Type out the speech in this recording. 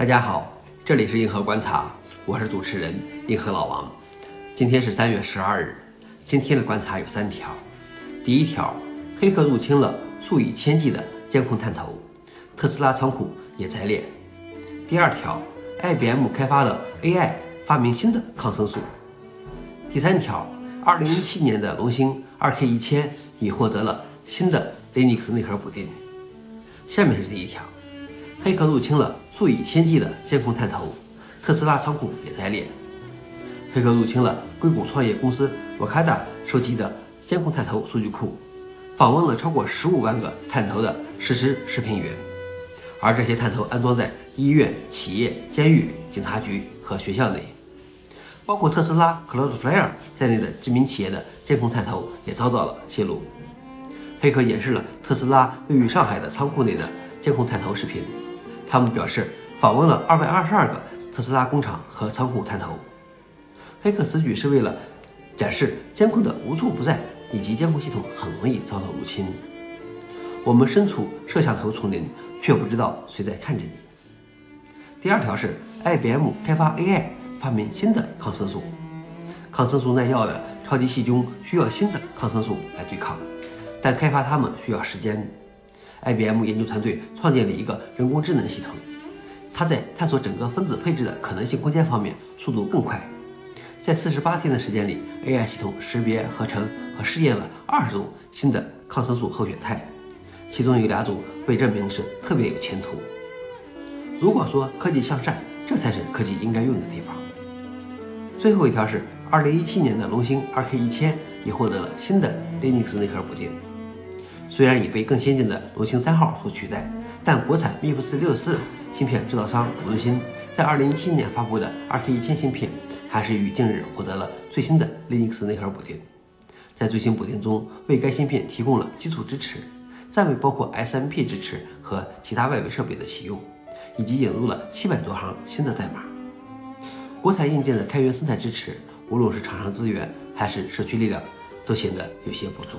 大家好，这里是硬核观察，我是主持人硬核老王。今天是三月十二日，今天的观察有三条。第一条，黑客入侵了数以千计的监控探头，特斯拉仓库也在裂。第二条，IBM 开发的 AI 发明新的抗生素。第三条，二零一七年的龙芯 2K 一千已获得了新的 Linux 内核补丁。下面是第一条，黑客入侵了。数以千计的监控探头，特斯拉仓库也在列。黑客入侵了硅谷创业公司 Wakada 收集的监控探头数据库，访问了超过十五万个探头的实时视频源，而这些探头安装在医院、企业、监狱、警察局和学校内，包括特斯拉、Cloudflare 在内的知名企业的监控探头也遭到了泄露。黑客演示了特斯拉位于上海的仓库内的监控探头视频。他们表示访问了二百二十二个特斯拉工厂和仓库探头。黑客此举是为了展示监控的无处不在，以及监控系统很容易遭到入侵。我们身处摄像头丛林，却不知道谁在看着你。第二条是 IBM 开发 AI 发明新的抗生素。抗生素耐药的超级细菌需要新的抗生素来对抗，但开发它们需要时间。IBM 研究团队创建了一个人工智能系统，它在探索整个分子配置的可能性空间方面速度更快。在四十八天的时间里，AI 系统识别、合成和试验了二十种新的抗生素候选肽，其中有两种被证明是特别有前途。如果说科技向善，这才是科技应该用的地方。最后一条是，二零一七年的龙芯 2K 一千已获得了新的 Linux 内核补丁。虽然已被更先进的龙芯三号所取代，但国产 MIPS 六四芯片制造商龙芯在二零一七年发布的 2K 一千芯片，还是于近日获得了最新的 Linux 内核补丁。在最新补丁中，为该芯片提供了基础支持，暂未包括 SMP 支持和其他外围设备的启用，以及引入了七百多行新的代码。国产硬件的开源生态支持，无论是厂商资源还是社区力量，都显得有些不足。